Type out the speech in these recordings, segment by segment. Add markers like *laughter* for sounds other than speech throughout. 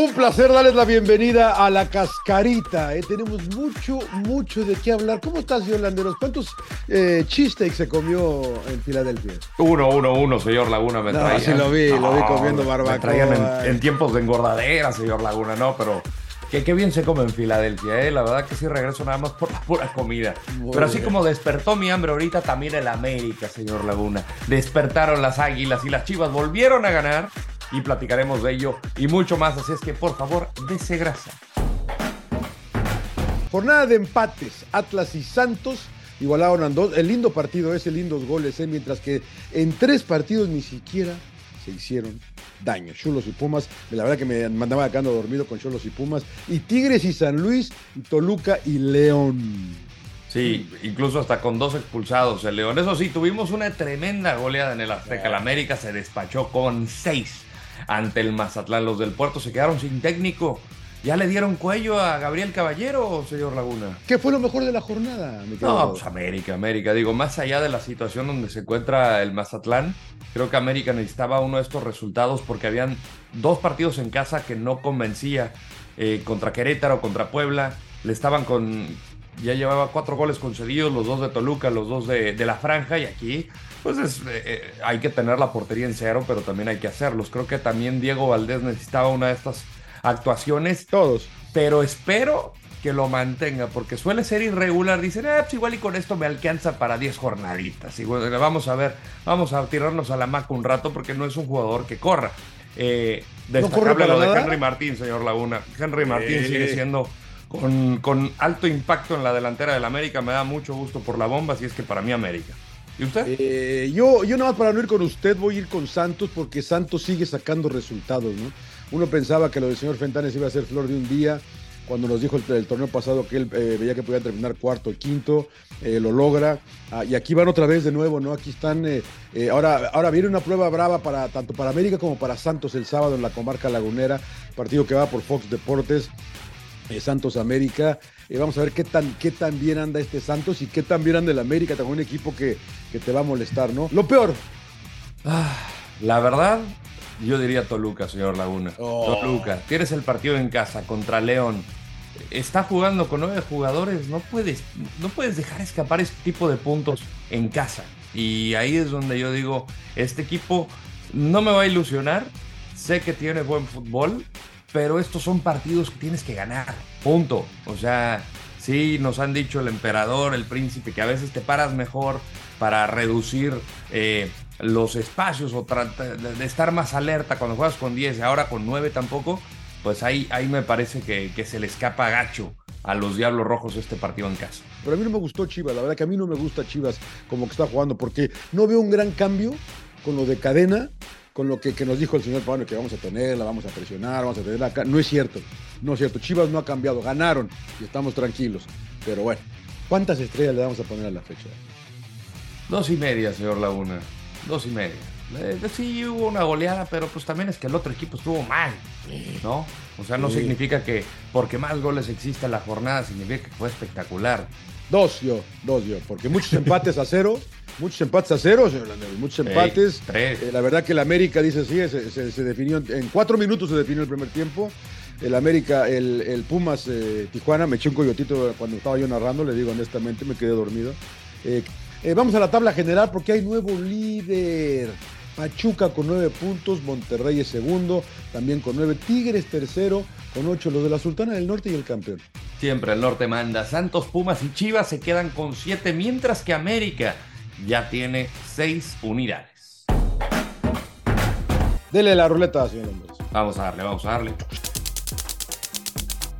Un placer darles la bienvenida a la cascarita. ¿eh? Tenemos mucho, mucho de qué hablar. ¿Cómo estás, Landeros? ¿Cuántos eh, cheesesteaks se comió en Filadelfia? Uno, uno, uno, señor Laguna. Me no, sí lo vi, lo vi comiendo barbacoa. Me traían en, tiempos de engordadera, señor Laguna, no, pero que qué bien se come en Filadelfia, ¿eh? La verdad que sí regreso nada más por la pura comida. Pero así como despertó mi hambre ahorita, también el América, señor Laguna. Despertaron las águilas y las chivas volvieron a ganar y platicaremos de ello y mucho más. Así es que por favor, dese grasa. Jornada de empates, Atlas y Santos igualaron a dos. El lindo partido ese, lindos goles, ¿eh? mientras que en tres partidos ni siquiera se hicieron daño. Chulos y Pumas, la verdad que me mandaba acá dormido con Chulos y Pumas. Y Tigres y San Luis, Toluca y León. Sí, incluso hasta con dos expulsados el León. Eso sí, tuvimos una tremenda goleada en el Azteca. El América se despachó con seis ante el Mazatlán. Los del puerto se quedaron sin técnico. ¿Ya le dieron cuello a Gabriel Caballero, señor Laguna? ¿Qué fue lo mejor de la jornada? no, pues América, América. Digo, más allá de la situación donde se encuentra el Mazatlán, creo que América necesitaba uno de estos resultados porque habían dos partidos en casa que no convencía. Eh, contra Querétaro, contra Puebla. Le estaban con. Ya llevaba cuatro goles concedidos, los dos de Toluca, los dos de, de la Franja, y aquí pues es, eh, eh, hay que tener la portería en cero, pero también hay que hacerlos. Creo que también Diego Valdés necesitaba una de estas actuaciones. Todos. Pero espero que lo mantenga, porque suele ser irregular. Dicen, eh, pues igual y con esto me alcanza para 10 jornaditas. Y bueno, vamos a ver, vamos a tirarnos a la maca un rato, porque no es un jugador que corra. Eh, destacable lo de Henry Martín, señor Laguna. Henry Martín sigue siendo con, alto impacto en la delantera del América. Me da mucho gusto por la bomba, así es que para mí América. ¿Y usted? Eh, yo, yo nada más para no ir con usted, voy a ir con Santos porque Santos sigue sacando resultados, ¿no? Uno pensaba que lo del señor Fentanes iba a ser flor de un día, cuando nos dijo el, torneo pasado que él eh, veía que podía terminar cuarto o quinto, eh, lo logra. Ah, y aquí van otra vez de nuevo, ¿no? Aquí están. ahora, ahora viene una prueba brava para tanto para América como para Santos el sábado en la comarca lagunera, partido que va por Fox Deportes. Santos América. vamos a ver qué tan, qué tan bien anda este Santos y qué tan bien anda el América, también un equipo que, que te va a molestar, ¿no? Lo peor. Ah, la verdad, yo diría Toluca, señor Laguna. Oh. Toluca, tienes el partido en casa contra León. Está jugando con nueve jugadores, no puedes, no puedes dejar escapar este tipo de puntos en casa. Y ahí es donde yo digo, este equipo no me va a ilusionar, sé que tiene buen fútbol, pero estos son partidos que tienes que ganar, punto. O sea, sí, nos han dicho el emperador, el príncipe, que a veces te paras mejor para reducir eh, los espacios o de estar más alerta cuando juegas con 10 y ahora con 9 tampoco, pues ahí, ahí me parece que, que se le escapa gacho a los Diablos Rojos este partido en casa. Pero a mí no me gustó Chivas, la verdad que a mí no me gusta Chivas como que está jugando, porque no veo un gran cambio con lo de cadena con lo que, nos dijo el señor Pablo, que vamos a tener, la vamos a presionar, vamos a tener acá. No es cierto, no es cierto. Chivas no ha cambiado, ganaron y estamos tranquilos. Pero bueno, ¿cuántas estrellas le vamos a poner a la fecha? Dos y media, señor Laguna. Dos y media. Eh, sí hubo una goleada, pero pues también es que el otro equipo estuvo mal, ¿no? O sea, no significa que porque más goles exista la jornada, significa que fue espectacular. Dos yo, dos yo, porque muchos empates a cero Muchos empates a cero, señor muchos empates. Eh, la verdad que el América, dice sí, se, definió, en cuatro minutos se definió el primer tiempo. El América, el, Pumas eh, Tijuana, me eché un coyotito cuando estaba yo narrando, le digo honestamente, me quedé dormido. Eh, vamos a la tabla general porque hay nuevo líder. Pachuca con nueve puntos, Monterrey es segundo, también con nueve, Tigres tercero, con ocho, los de la Sultana del Norte y el campeón. Siempre el norte manda. Santos, Pumas y Chivas se quedan con siete, mientras que América ya tiene seis unidades. Dele la ruleta, señor Vamos a darle, vamos a darle.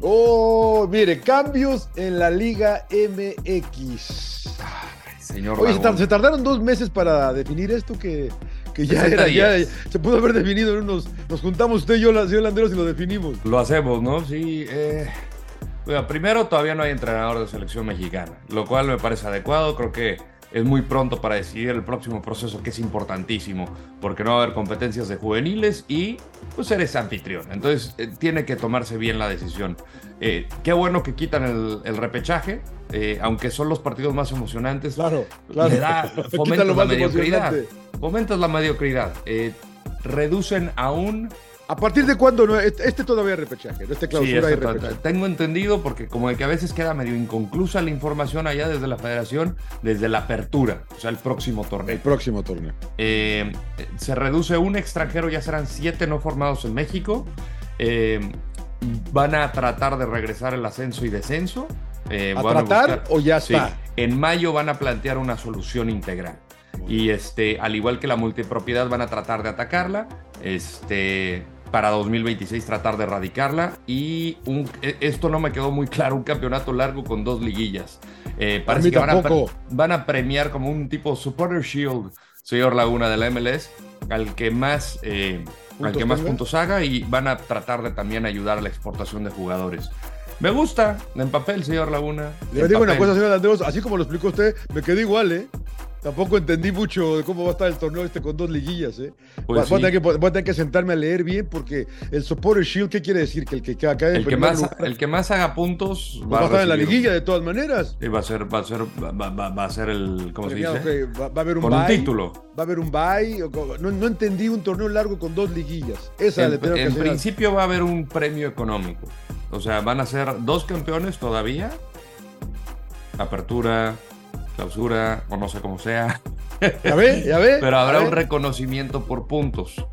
Oh, mire, cambios en la Liga MX. señor. Oye, se, tardaron dos meses para definir esto que, ya era, ya, se pudo haber definido en unos. Nos juntamos usted y yo, señor Landeros, y lo definimos. Lo hacemos, ¿no? Sí. Eh, primero, todavía no hay entrenador de selección mexicana, lo cual me parece adecuado. Creo que es muy pronto para decidir el próximo proceso, que es importantísimo, porque no va a haber competencias de juveniles y pues eres anfitrión. Entonces eh, tiene que tomarse bien la decisión. Eh, qué bueno que quitan el, repechaje, eh, aunque son los partidos más emocionantes. Claro, claro. Da, *laughs* fomentas la mediocridad. Fomentas la mediocridad. reducen aún ¿A partir de cuándo? No? Este, todavía es repechaje, este clausura Sí, repechaje. tengo entendido porque como de que a veces queda medio inconclusa la información allá desde la federación, desde la apertura, o sea, el próximo El torneo. próximo torneo. Eh, se reduce un extranjero, ya serán siete no formados en México. Eh, van a tratar de regresar el ascenso y descenso. Eh, ¿A van tratar o ya Sí, está? en mayo van a plantear una solución integral. Y este, al igual que la multipropiedad, van a tratar de atacarla. Este, para 2026 tratar de erradicarla. Y un- e- esto no me quedó muy claro, un campeonato largo con dos liguillas. Eh, parece que van a, van a premiar como un tipo Supporter Shield, señor Laguna de la MLS, al que más, eh, al ¿Puntos que más puntos haga y van a tratar de también ayudar a la exportación de jugadores. Me gusta, en papel, señor Laguna. Le digo una papel. cosa, señor Andreos, así como lo explicó usted, me quedé igual, ¿eh? Tampoco entendí mucho de cómo va a estar el torneo este con dos liguillas, ¿eh? Pues voy, a tener que, voy a tener que sentarme a leer bien porque el Supporter Shield, ¿qué quiere decir? Que el que el que, más, lugar el que más haga puntos pues va a estar en la liguilla de todas maneras. Sí, va a ser, va a ser, va, va- va- va a ser el, ¿cómo se dice? va, va a haber un Con un título. Va a haber un bye. No, no entendí un torneo largo con dos liguillas. Esa le En, tengo que en hacer. principio va a haber un premio económico. O sea, van a ser dos campeones todavía. Apertura, clausura, o no sé cómo sea. ¿Ya ve? ¿Ya ve? Pero habrá ¿Ya un reconocimiento por puntos.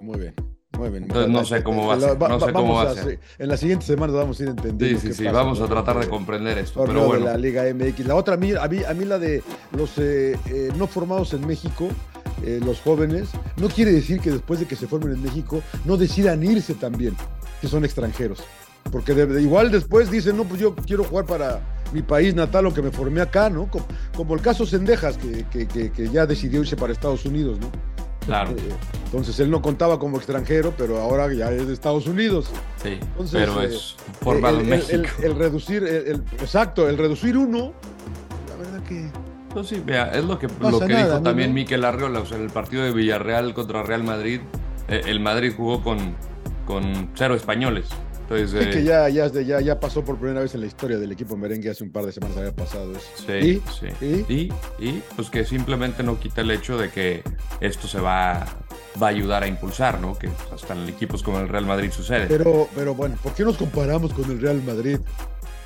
Muy bien. Muy bien. Entonces, no sé cómo va a ser, no sé cómo va a ser. se- En las siguientes semanas vamos a ir Sí, entendiendo. sí, sí. pasa Vamos a tratar de comprender esto. Pero bueno, de la Liga MX. La otra, a mí, a mí, a mí la de los eh, eh, no formados en México, eh, los jóvenes, no quiere decir que después de que se formen en México no decidan irse también, que son extranjeros. Porque de- de- igual después dicen, no, pues yo quiero jugar para mi país natal o que me formé acá, ¿no? Como, como el caso Sendejas, que, que- que- que ya decidió irse para Estados Unidos, ¿no? claro. Eh, Entonces él no contaba como extranjero, pero ahora ya es de Estados Unidos. Sí. entonces, Pero eh, es formado en el- México. el- el reducir, el, exacto, el reducir uno, la verdad que Pues sí, vea, es lo que, lo que nada, dijo ¿no? también Miquel Arriola. O sea, en el partido de Villarreal contra Real Madrid, eh, el Madrid jugó con, con cero españoles. Entonces, sí eh, que ya, ya, ya, ya pasó por primera vez en la historia del equipo merengue hace un par de semanas había pasado eso. Sí, ¿Y? sí. ¿Y? Y, y, pues que simplemente no quita el hecho de que esto se va, va a ayudar a impulsar, ¿no? Que hasta en equipos como el Real Madrid sucede. Pero, pero bueno, ¿por qué nos comparamos con el Real Madrid? *laughs*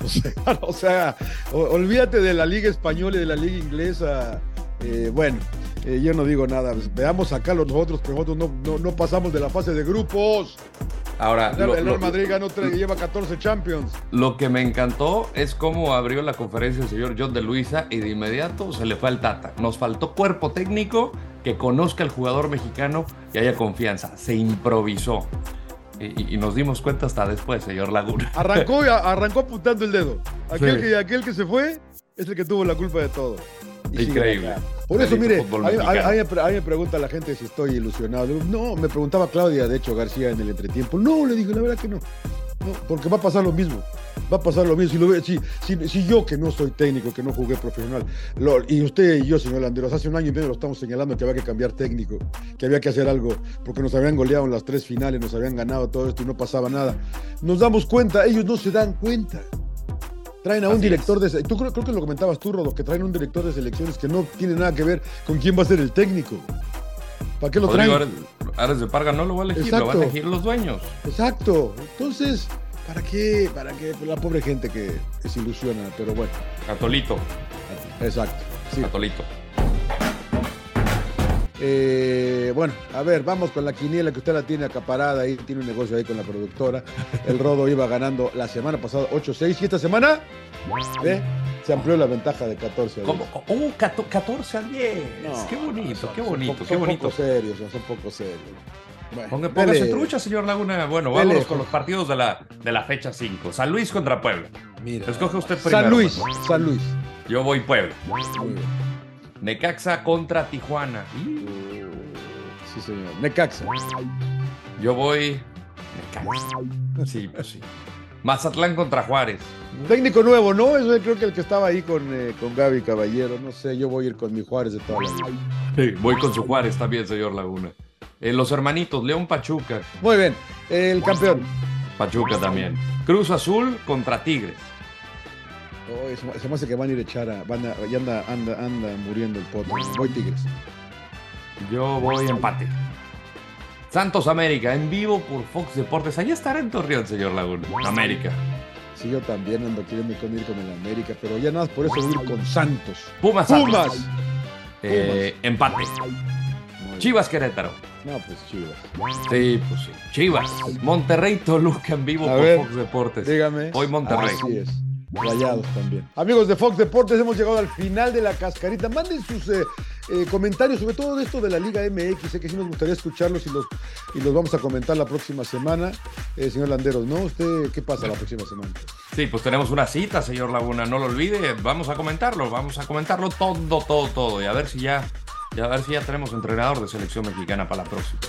O sea, o sea, o- olvídate de la Liga Española y de la Liga Inglesa. Eh, bueno, eh, yo no digo nada. Veamos acá los nosotros, que nosotros no, no, no pasamos de la fase de grupos. Ahora, El Real- lo, el Real Madrid ganó tres, lleva 14 Champions. lo que me encantó es cómo abrió la conferencia el señor John de Luisa y de inmediato se le fue al Tata. Nos faltó cuerpo técnico que conozca al jugador mexicano y haya confianza. Se improvisó. Y, y- y nos dimos cuenta hasta después, señor Laguna. *laughs* Arrancó, y arrancó apuntando el dedo. Aquel, Sí. que, aquel que se fue es el que tuvo la culpa de todo. Increíble. Por eso, mire, a me pregunta la gente si estoy ilusionado. No, me preguntaba Claudia, de hecho, García en el entretiempo. No, le dije, la verdad que no. No, porque va a pasar lo mismo. Va a pasar lo mismo. Si, lo si, si- si yo, que no soy técnico, que no jugué profesional, lo- y usted y yo, señor Landeros, hace un año y medio lo estamos señalando que había que cambiar técnico, que había que hacer algo, porque nos habían goleado en las tres finales, nos habían ganado todo esto y no pasaba nada. Nos damos cuenta, ellos no se dan cuenta. Traen a un director de... se- Tú creo, creo que lo comentabas tú, Rodo, que traen un director de selecciones que no tiene nada que ver con quién va a ser el técnico. ¿Para qué lo traen? Rodrigo Ares, Ares de Parga no lo va a elegir, lo van a elegir los dueños. Exacto. Entonces, ¿para qué? ¿Para qué? La pobre gente que se ilusiona, pero bueno. Catolito, Exacto. Sí. Catolito. Eh, bueno, a ver, vamos con la quiniela que usted la tiene acaparada ahí, tiene un negocio ahí con la productora. El Rodo iba ganando la semana pasada 8-6 y esta semana ¿eh? se amplió la ventaja de 14 a 10. ¿Cómo? ¡Uh! cato- 14 a 10. No, qué bonito, son- qué son bonito, qué son bonito. poco serios, son poco serios. Bueno, Ponga- Póngase dele. trucha, señor Laguna. Bueno, Dele. vámonos con los partidos de la, de la fecha 5. San Luis contra Puebla. Mira. Escoge usted primero. San Luis. San Luis. Yo voy Puebla. Muy bien. Necaxa contra Tijuana. Y Sí, señor. Necaxa. Yo voy Necaxa. Sí, pues sí. Mazatlán contra Juárez. Técnico nuevo, ¿no? Eso creo que el que estaba ahí con, eh, con Gaby Caballero. No sé, yo voy a ir con mi Juárez de toda la vida. Sí, voy con su Juárez también, señor Laguna. Eh, los hermanitos, León Pachuca. Muy bien. El campeón. Pachuca también. Cruz Azul contra Tigres. Oh, se, me- hace que van a ir a echar a. Van a, ya anda, anda, anda muriendo el potro. Voy Tigres. Yo voy empate. Santos América, en vivo por Fox Deportes. Allí estará en Torreón, señor Laguna. América. Sí, yo también ando queriendo ir con el América, pero ya nada, por eso voy a ir con Santos. Pumas. Pumas. Eh, empate. Chivas Querétaro. No, pues Chivas. Sí, pues sí. Chivas. Monterrey Toluca en vivo por Fox Deportes. Dígame. Hoy Monterrey. Así es. Rayados también. Amigos de Fox Deportes, hemos llegado al final de la cascarita. Manden sus eh, eh, comentarios sobre todo esto de la Liga MX. Sé que sí nos gustaría escucharlos y los, y los vamos a comentar la próxima semana. Eh, señor Landeros, ¿no? ¿Usted qué pasa la próxima semana? Sí, pues tenemos una cita, señor Laguna. No lo olvide. Vamos a comentarlo. Vamos a comentarlo todo, todo, todo. Y a ver si ya, y a ver si ya tenemos entrenador de selección mexicana para la próxima.